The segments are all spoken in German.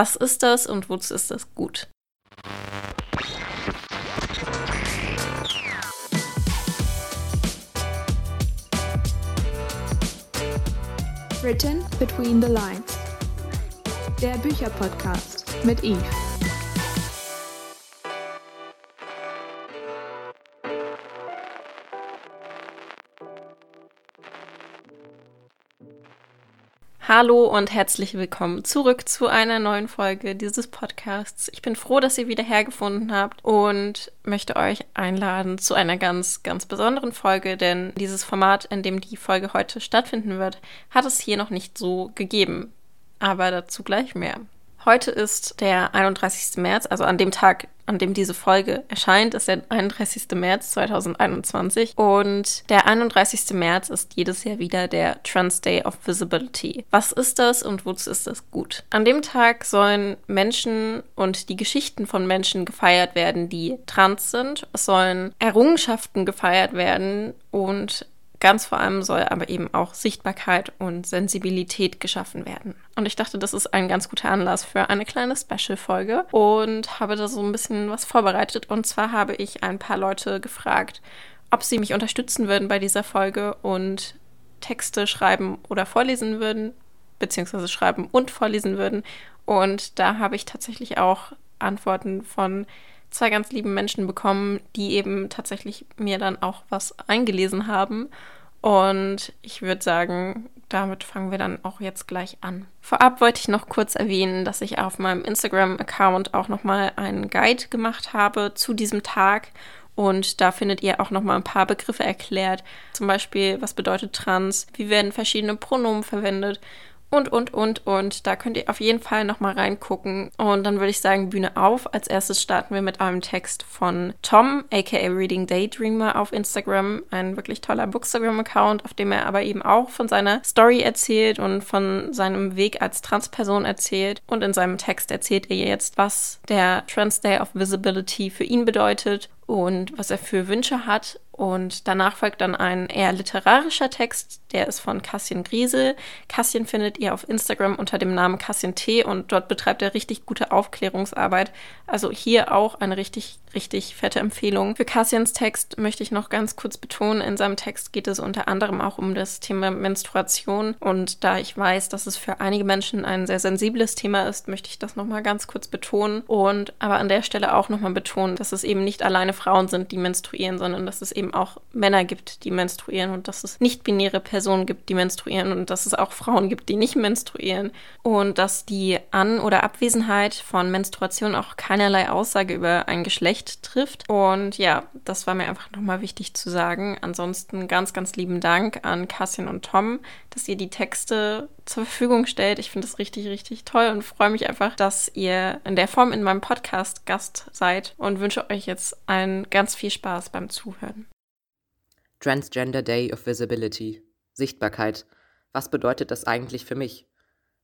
Was ist das und wozu ist das gut? Written Between the Lines. Der Bücherpodcast mit Eve. Hallo und herzlich willkommen zurück zu einer neuen Folge dieses Podcasts. Ich bin froh, dass ihr wieder hergefunden habt und möchte euch einladen zu einer ganz, ganz besonderen Folge, denn dieses Format, in dem die Folge heute stattfinden wird, hat es hier noch nicht so gegeben. Aber dazu gleich mehr. Heute ist der 31. März, also an dem Tag, an dem diese Folge erscheint, ist der 31. März 2021. Und der 31. März ist jedes Jahr wieder der Trans Day of Visibility. Was ist das und wozu ist das gut? An dem Tag sollen Menschen und die Geschichten von Menschen gefeiert werden, die trans sind. Es sollen Errungenschaften gefeiert werden und Ganz vor allem soll aber eben auch Sichtbarkeit und Sensibilität geschaffen werden. Und ich dachte, das ist ein ganz guter Anlass für eine kleine Special-Folge und habe da so ein bisschen was vorbereitet. Und zwar habe ich ein paar Leute gefragt, ob sie mich unterstützen würden bei dieser Folge und Texte schreiben oder vorlesen würden, beziehungsweise schreiben und vorlesen würden. Und da habe ich tatsächlich auch Antworten von zwei ganz lieben Menschen bekommen, die eben tatsächlich mir dann auch was eingelesen haben. Und ich würde sagen, damit fangen wir dann auch jetzt gleich an. Vorab wollte ich noch kurz erwähnen, dass ich auf meinem Instagram-Account auch nochmal einen Guide gemacht habe zu diesem Tag. Und da findet ihr auch nochmal ein paar Begriffe erklärt. Zum Beispiel, was bedeutet trans? Wie werden verschiedene Pronomen verwendet? Und, und, und, und. Da könnt ihr auf jeden Fall nochmal reingucken. Und dann würde ich sagen, Bühne auf. Als erstes starten wir mit einem Text von Tom, aka Reading Daydreamer auf Instagram. Ein wirklich toller Bookstagram-Account, auf dem er aber eben auch von seiner Story erzählt und von seinem Weg als Transperson erzählt. Und in seinem Text erzählt er jetzt, was der Trans Day of Visibility für ihn bedeutet und was er für Wünsche hat. Und danach folgt dann ein eher literarischer Text, der ist von Cassian Griesel. Cassian findet ihr auf Instagram unter dem Namen Cassian T und dort betreibt er richtig gute Aufklärungsarbeit. Also hier auch eine richtig, richtig fette Empfehlung. Für Cassians Text möchte ich noch ganz kurz betonen, in seinem Text geht es unter anderem auch um das Thema Menstruation. Und da ich weiß, dass es für einige Menschen ein sehr sensibles Thema ist, möchte ich das nochmal ganz kurz betonen. Und aber an der Stelle auch nochmal betonen, dass es eben nicht alleine Frauen sind, die menstruieren, sondern dass es eben auch Männer gibt, die menstruieren und dass es nicht-binäre Personen gibt, die menstruieren und dass es auch Frauen gibt, die nicht menstruieren und dass die An- oder Abwesenheit von Menstruation auch keinerlei Aussage über ein Geschlecht trifft. Und ja, das war mir einfach nochmal wichtig zu sagen. Ansonsten ganz, ganz lieben Dank an Cassian und Tom, dass ihr die Texte zur Verfügung stellt. Ich finde es richtig, richtig toll und freue mich einfach, dass ihr in der Form in meinem Podcast Gast seid und wünsche euch jetzt allen ganz viel Spaß beim Zuhören. Transgender Day of Visibility. Sichtbarkeit. Was bedeutet das eigentlich für mich?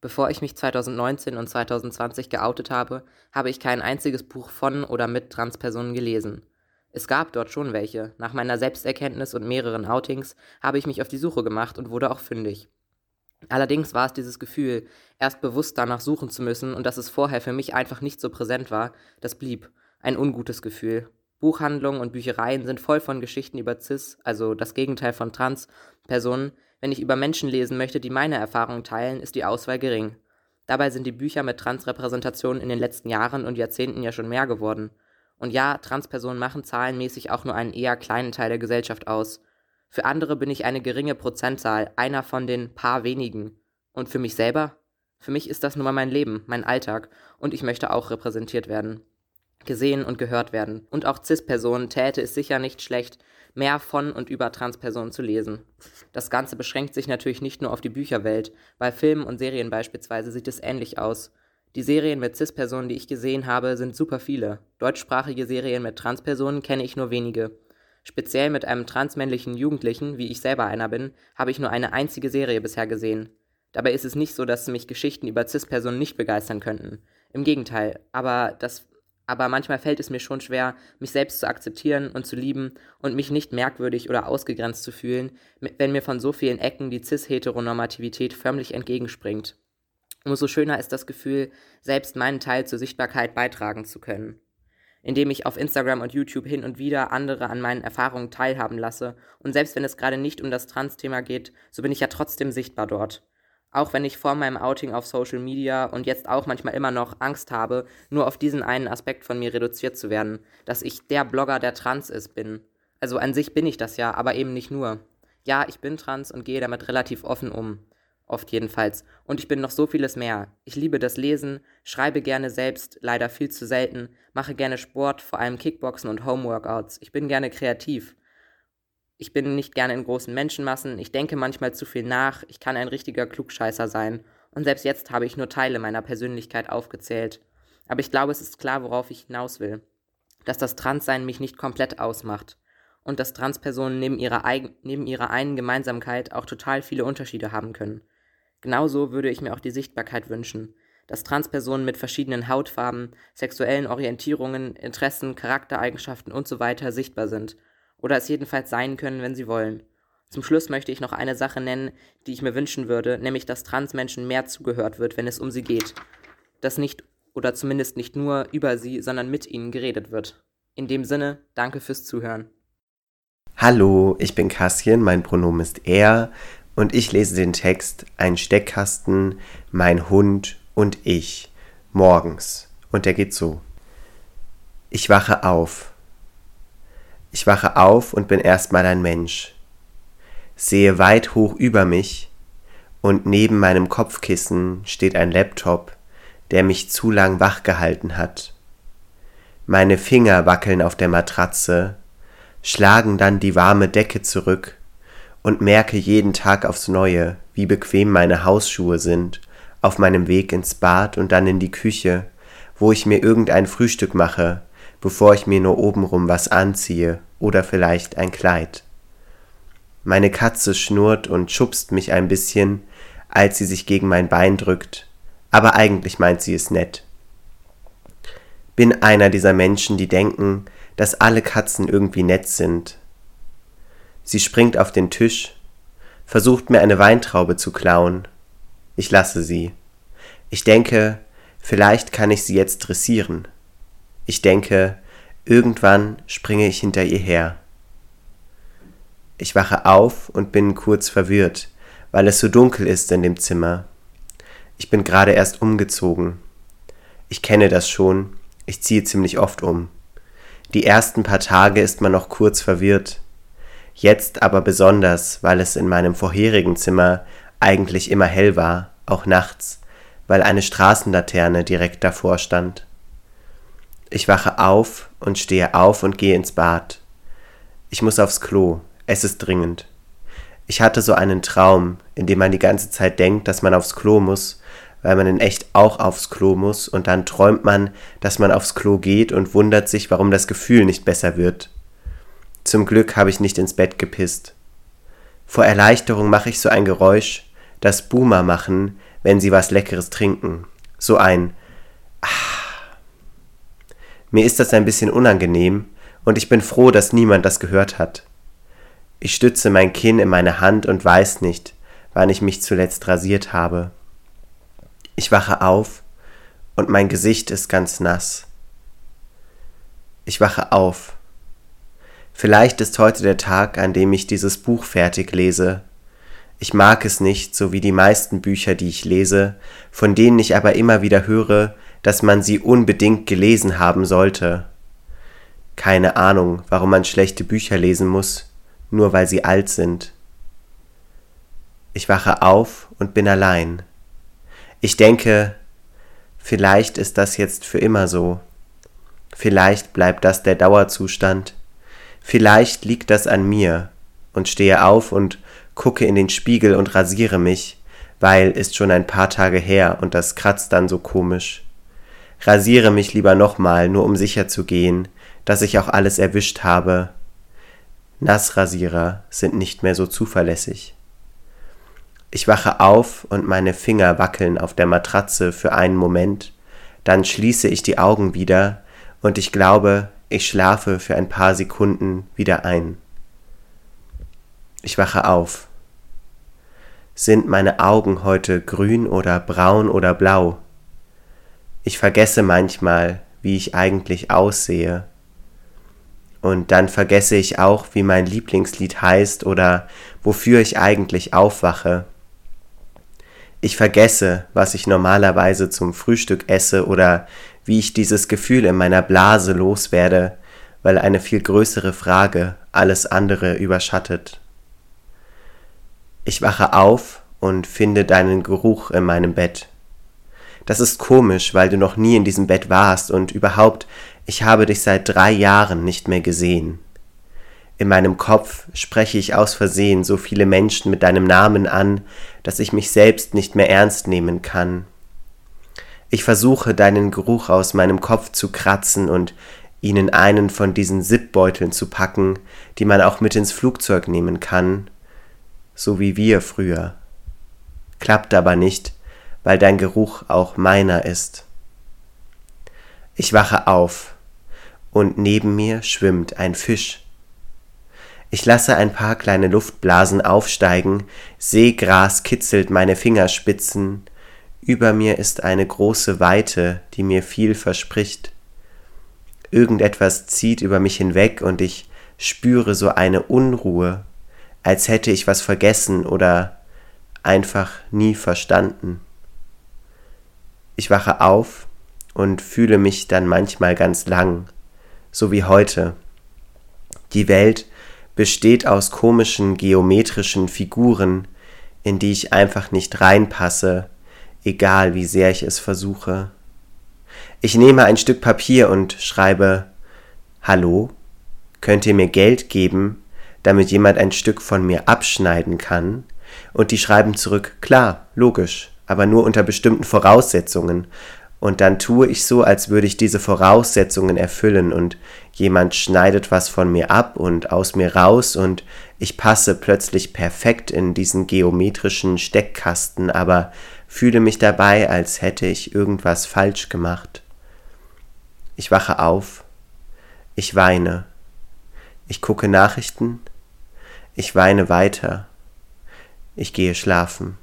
Bevor ich mich 2019 und 2020 geoutet habe, habe ich kein einziges Buch von oder mit Transpersonen gelesen. Es gab dort schon welche. Nach meiner Selbsterkenntnis und mehreren Outings habe ich mich auf die Suche gemacht und wurde auch fündig. Allerdings war es dieses Gefühl, erst bewusst danach suchen zu müssen und dass es vorher für mich einfach nicht so präsent war, das blieb. Ein ungutes Gefühl. Buchhandlungen und Büchereien sind voll von Geschichten über CIS, also das Gegenteil von Trans-Personen. Wenn ich über Menschen lesen möchte, die meine Erfahrungen teilen, ist die Auswahl gering. Dabei sind die Bücher mit Transrepräsentationen in den letzten Jahren und Jahrzehnten ja schon mehr geworden. Und ja, Transpersonen machen zahlenmäßig auch nur einen eher kleinen Teil der Gesellschaft aus. Für andere bin ich eine geringe Prozentzahl, einer von den paar wenigen. Und für mich selber? Für mich ist das nun mal mein Leben, mein Alltag, und ich möchte auch repräsentiert werden. Gesehen und gehört werden. Und auch CIS-Personen täte es sicher nicht schlecht, mehr von und über Transpersonen zu lesen. Das Ganze beschränkt sich natürlich nicht nur auf die Bücherwelt. Bei Filmen und Serien beispielsweise sieht es ähnlich aus. Die Serien mit CIS-Personen, die ich gesehen habe, sind super viele. Deutschsprachige Serien mit Transpersonen kenne ich nur wenige. Speziell mit einem transmännlichen Jugendlichen, wie ich selber einer bin, habe ich nur eine einzige Serie bisher gesehen. Dabei ist es nicht so, dass mich Geschichten über CIS-Personen nicht begeistern könnten. Im Gegenteil, aber das aber manchmal fällt es mir schon schwer, mich selbst zu akzeptieren und zu lieben und mich nicht merkwürdig oder ausgegrenzt zu fühlen, wenn mir von so vielen Ecken die cis-Heteronormativität förmlich entgegenspringt. Umso schöner ist das Gefühl, selbst meinen Teil zur Sichtbarkeit beitragen zu können. Indem ich auf Instagram und YouTube hin und wieder andere an meinen Erfahrungen teilhaben lasse und selbst wenn es gerade nicht um das Trans-Thema geht, so bin ich ja trotzdem sichtbar dort. Auch wenn ich vor meinem Outing auf Social Media und jetzt auch manchmal immer noch Angst habe, nur auf diesen einen Aspekt von mir reduziert zu werden, dass ich der Blogger, der trans ist, bin. Also an sich bin ich das ja, aber eben nicht nur. Ja, ich bin trans und gehe damit relativ offen um oft jedenfalls. Und ich bin noch so vieles mehr. Ich liebe das Lesen, schreibe gerne selbst, leider viel zu selten, mache gerne Sport, vor allem Kickboxen und Homeworkouts. Ich bin gerne kreativ. Ich bin nicht gerne in großen Menschenmassen, ich denke manchmal zu viel nach, ich kann ein richtiger Klugscheißer sein. Und selbst jetzt habe ich nur Teile meiner Persönlichkeit aufgezählt. Aber ich glaube, es ist klar, worauf ich hinaus will. Dass das Transsein mich nicht komplett ausmacht und dass Transpersonen neben ihrer, neben ihrer einen Gemeinsamkeit auch total viele Unterschiede haben können. Genauso würde ich mir auch die Sichtbarkeit wünschen, dass Transpersonen mit verschiedenen Hautfarben, sexuellen Orientierungen, Interessen, Charaktereigenschaften usw. So sichtbar sind oder es jedenfalls sein können, wenn sie wollen. Zum Schluss möchte ich noch eine Sache nennen, die ich mir wünschen würde, nämlich dass Transmenschen mehr zugehört wird, wenn es um sie geht. Dass nicht oder zumindest nicht nur über sie, sondern mit ihnen geredet wird. In dem Sinne, danke fürs Zuhören. Hallo, ich bin Kassien, mein Pronomen ist er und ich lese den Text Ein Steckkasten, mein Hund und ich morgens. Und der geht so. Ich wache auf. Ich wache auf und bin erstmal ein Mensch. Sehe weit hoch über mich und neben meinem Kopfkissen steht ein Laptop, der mich zu lang wach gehalten hat. Meine Finger wackeln auf der Matratze, schlagen dann die warme Decke zurück und merke jeden Tag aufs neue, wie bequem meine Hausschuhe sind, auf meinem Weg ins Bad und dann in die Küche, wo ich mir irgendein Frühstück mache, bevor ich mir nur obenrum was anziehe oder vielleicht ein Kleid. Meine Katze schnurrt und schubst mich ein bisschen, als sie sich gegen mein Bein drückt, aber eigentlich meint sie es nett. Bin einer dieser Menschen, die denken, dass alle Katzen irgendwie nett sind, Sie springt auf den Tisch, versucht mir eine Weintraube zu klauen. Ich lasse sie. Ich denke, vielleicht kann ich sie jetzt dressieren. Ich denke, irgendwann springe ich hinter ihr her. Ich wache auf und bin kurz verwirrt, weil es so dunkel ist in dem Zimmer. Ich bin gerade erst umgezogen. Ich kenne das schon, ich ziehe ziemlich oft um. Die ersten paar Tage ist man noch kurz verwirrt, jetzt aber besonders, weil es in meinem vorherigen Zimmer eigentlich immer hell war, auch nachts, weil eine Straßenlaterne direkt davor stand. Ich wache auf und stehe auf und gehe ins Bad. Ich muss aufs Klo, es ist dringend. Ich hatte so einen Traum, in dem man die ganze Zeit denkt, dass man aufs Klo muss, weil man in echt auch aufs Klo muss, und dann träumt man, dass man aufs Klo geht und wundert sich, warum das Gefühl nicht besser wird. Zum Glück habe ich nicht ins Bett gepisst. Vor Erleichterung mache ich so ein Geräusch, das Boomer machen, wenn sie was Leckeres trinken. So ein Ah. Mir ist das ein bisschen unangenehm und ich bin froh, dass niemand das gehört hat. Ich stütze mein Kinn in meine Hand und weiß nicht, wann ich mich zuletzt rasiert habe. Ich wache auf und mein Gesicht ist ganz nass. Ich wache auf Vielleicht ist heute der Tag, an dem ich dieses Buch fertig lese. Ich mag es nicht, so wie die meisten Bücher, die ich lese, von denen ich aber immer wieder höre, dass man sie unbedingt gelesen haben sollte. Keine Ahnung, warum man schlechte Bücher lesen muss, nur weil sie alt sind. Ich wache auf und bin allein. Ich denke, vielleicht ist das jetzt für immer so. Vielleicht bleibt das der Dauerzustand, Vielleicht liegt das an mir und stehe auf und gucke in den Spiegel und rasiere mich, weil ist schon ein paar Tage her und das kratzt dann so komisch. Rasiere mich lieber nochmal, nur um sicher zu gehen, dass ich auch alles erwischt habe. Nassrasierer sind nicht mehr so zuverlässig. Ich wache auf und meine Finger wackeln auf der Matratze für einen Moment, dann schließe ich die Augen wieder und ich glaube, ich schlafe für ein paar Sekunden wieder ein. Ich wache auf. Sind meine Augen heute grün oder braun oder blau? Ich vergesse manchmal, wie ich eigentlich aussehe. Und dann vergesse ich auch, wie mein Lieblingslied heißt oder wofür ich eigentlich aufwache. Ich vergesse, was ich normalerweise zum Frühstück esse oder wie ich dieses Gefühl in meiner Blase loswerde, weil eine viel größere Frage alles andere überschattet. Ich wache auf und finde deinen Geruch in meinem Bett. Das ist komisch, weil du noch nie in diesem Bett warst und überhaupt, ich habe dich seit drei Jahren nicht mehr gesehen. In meinem Kopf spreche ich aus Versehen so viele Menschen mit deinem Namen an, dass ich mich selbst nicht mehr ernst nehmen kann. Ich versuche deinen Geruch aus meinem Kopf zu kratzen und ihnen einen von diesen Zipbeuteln zu packen, die man auch mit ins Flugzeug nehmen kann, so wie wir früher. Klappt aber nicht, weil dein Geruch auch meiner ist. Ich wache auf, und neben mir schwimmt ein Fisch. Ich lasse ein paar kleine Luftblasen aufsteigen, Seegras kitzelt meine Fingerspitzen, über mir ist eine große Weite, die mir viel verspricht. Irgendetwas zieht über mich hinweg und ich spüre so eine Unruhe, als hätte ich was vergessen oder einfach nie verstanden. Ich wache auf und fühle mich dann manchmal ganz lang, so wie heute. Die Welt besteht aus komischen geometrischen Figuren, in die ich einfach nicht reinpasse, egal wie sehr ich es versuche. Ich nehme ein Stück Papier und schreibe Hallo, könnt ihr mir Geld geben, damit jemand ein Stück von mir abschneiden kann? Und die schreiben zurück Klar, logisch, aber nur unter bestimmten Voraussetzungen, und dann tue ich so, als würde ich diese Voraussetzungen erfüllen. Und jemand schneidet was von mir ab und aus mir raus und ich passe plötzlich perfekt in diesen geometrischen Steckkasten, aber fühle mich dabei, als hätte ich irgendwas falsch gemacht. Ich wache auf, ich weine, ich gucke Nachrichten, ich weine weiter, ich gehe schlafen.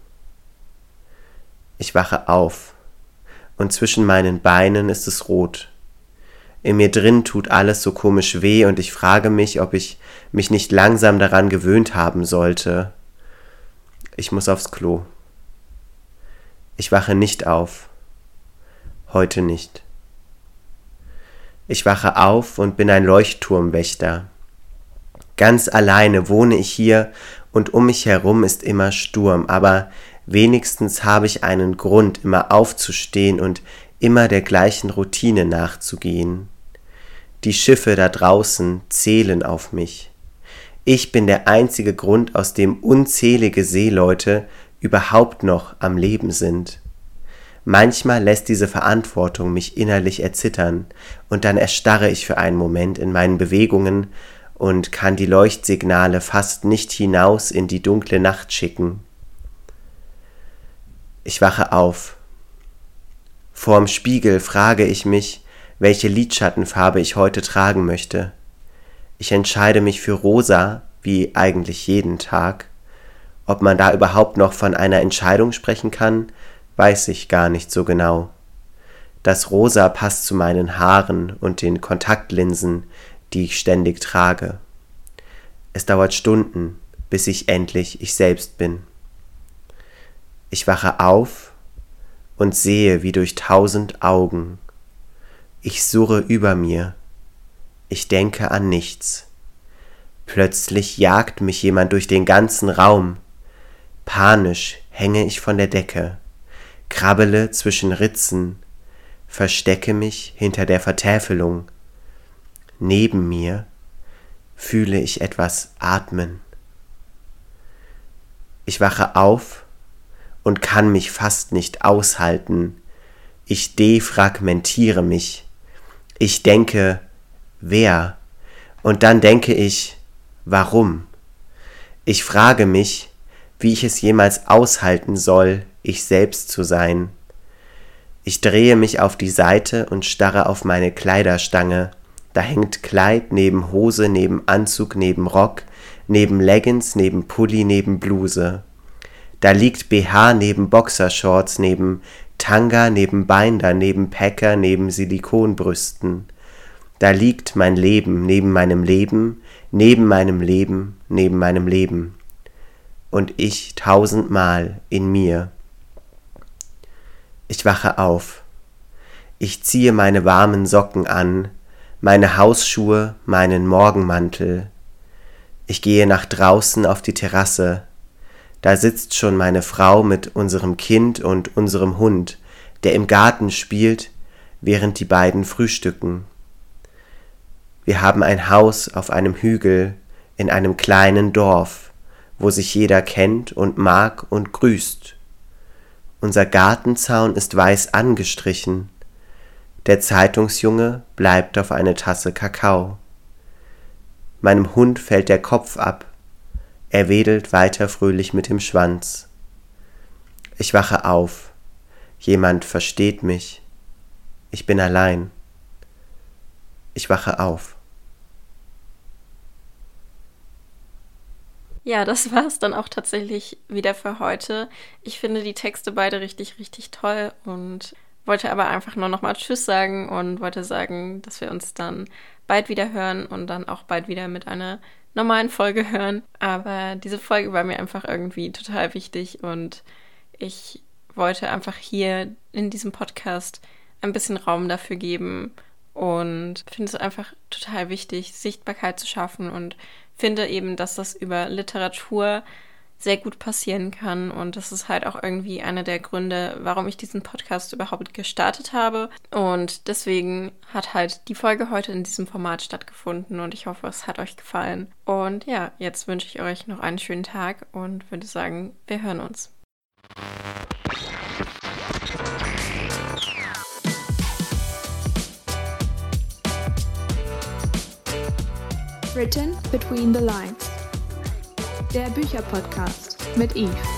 Ich wache auf und zwischen meinen Beinen ist es rot. In mir drin tut alles so komisch weh und ich frage mich, ob ich mich nicht langsam daran gewöhnt haben sollte. Ich muss aufs Klo. Ich wache nicht auf. Heute nicht. Ich wache auf und bin ein Leuchtturmwächter. Ganz alleine wohne ich hier und um mich herum ist immer Sturm, aber Wenigstens habe ich einen Grund, immer aufzustehen und immer der gleichen Routine nachzugehen. Die Schiffe da draußen zählen auf mich. Ich bin der einzige Grund, aus dem unzählige Seeleute überhaupt noch am Leben sind. Manchmal lässt diese Verantwortung mich innerlich erzittern, und dann erstarre ich für einen Moment in meinen Bewegungen und kann die Leuchtsignale fast nicht hinaus in die dunkle Nacht schicken. Ich wache auf. Vorm Spiegel frage ich mich, welche Lidschattenfarbe ich heute tragen möchte. Ich entscheide mich für rosa, wie eigentlich jeden Tag. Ob man da überhaupt noch von einer Entscheidung sprechen kann, weiß ich gar nicht so genau. Das Rosa passt zu meinen Haaren und den Kontaktlinsen, die ich ständig trage. Es dauert Stunden, bis ich endlich ich selbst bin. Ich wache auf und sehe wie durch tausend Augen. Ich surre über mir. Ich denke an nichts. Plötzlich jagt mich jemand durch den ganzen Raum. Panisch hänge ich von der Decke, krabbele zwischen Ritzen, verstecke mich hinter der Vertäfelung. Neben mir fühle ich etwas atmen. Ich wache auf und kann mich fast nicht aushalten. Ich defragmentiere mich. Ich denke, wer? Und dann denke ich, warum? Ich frage mich, wie ich es jemals aushalten soll, ich selbst zu sein. Ich drehe mich auf die Seite und starre auf meine Kleiderstange. Da hängt Kleid neben Hose, neben Anzug, neben Rock, neben Leggings, neben Pulli, neben Bluse. Da liegt BH neben Boxershorts, neben Tanga, neben Binder, neben Packer, neben Silikonbrüsten. Da liegt mein Leben neben meinem Leben, neben meinem Leben, neben meinem Leben. Und ich tausendmal in mir. Ich wache auf. Ich ziehe meine warmen Socken an, meine Hausschuhe, meinen Morgenmantel. Ich gehe nach draußen auf die Terrasse. Da sitzt schon meine Frau mit unserem Kind und unserem Hund, der im Garten spielt, während die beiden frühstücken. Wir haben ein Haus auf einem Hügel in einem kleinen Dorf, wo sich jeder kennt und mag und grüßt. Unser Gartenzaun ist weiß angestrichen. Der Zeitungsjunge bleibt auf eine Tasse Kakao. Meinem Hund fällt der Kopf ab. Er wedelt weiter fröhlich mit dem Schwanz. Ich wache auf. Jemand versteht mich. Ich bin allein. Ich wache auf. Ja, das war es dann auch tatsächlich wieder für heute. Ich finde die Texte beide richtig, richtig toll und wollte aber einfach nur nochmal Tschüss sagen und wollte sagen, dass wir uns dann bald wieder hören und dann auch bald wieder mit einer normalen Folge hören. Aber diese Folge war mir einfach irgendwie total wichtig und ich wollte einfach hier in diesem Podcast ein bisschen Raum dafür geben und finde es einfach total wichtig, Sichtbarkeit zu schaffen und finde eben, dass das über Literatur sehr gut passieren kann. Und das ist halt auch irgendwie einer der Gründe, warum ich diesen Podcast überhaupt gestartet habe. Und deswegen hat halt die Folge heute in diesem Format stattgefunden und ich hoffe, es hat euch gefallen. Und ja, jetzt wünsche ich euch noch einen schönen Tag und würde sagen, wir hören uns. Written Between the Lines. Der Bücherpodcast mit Eve.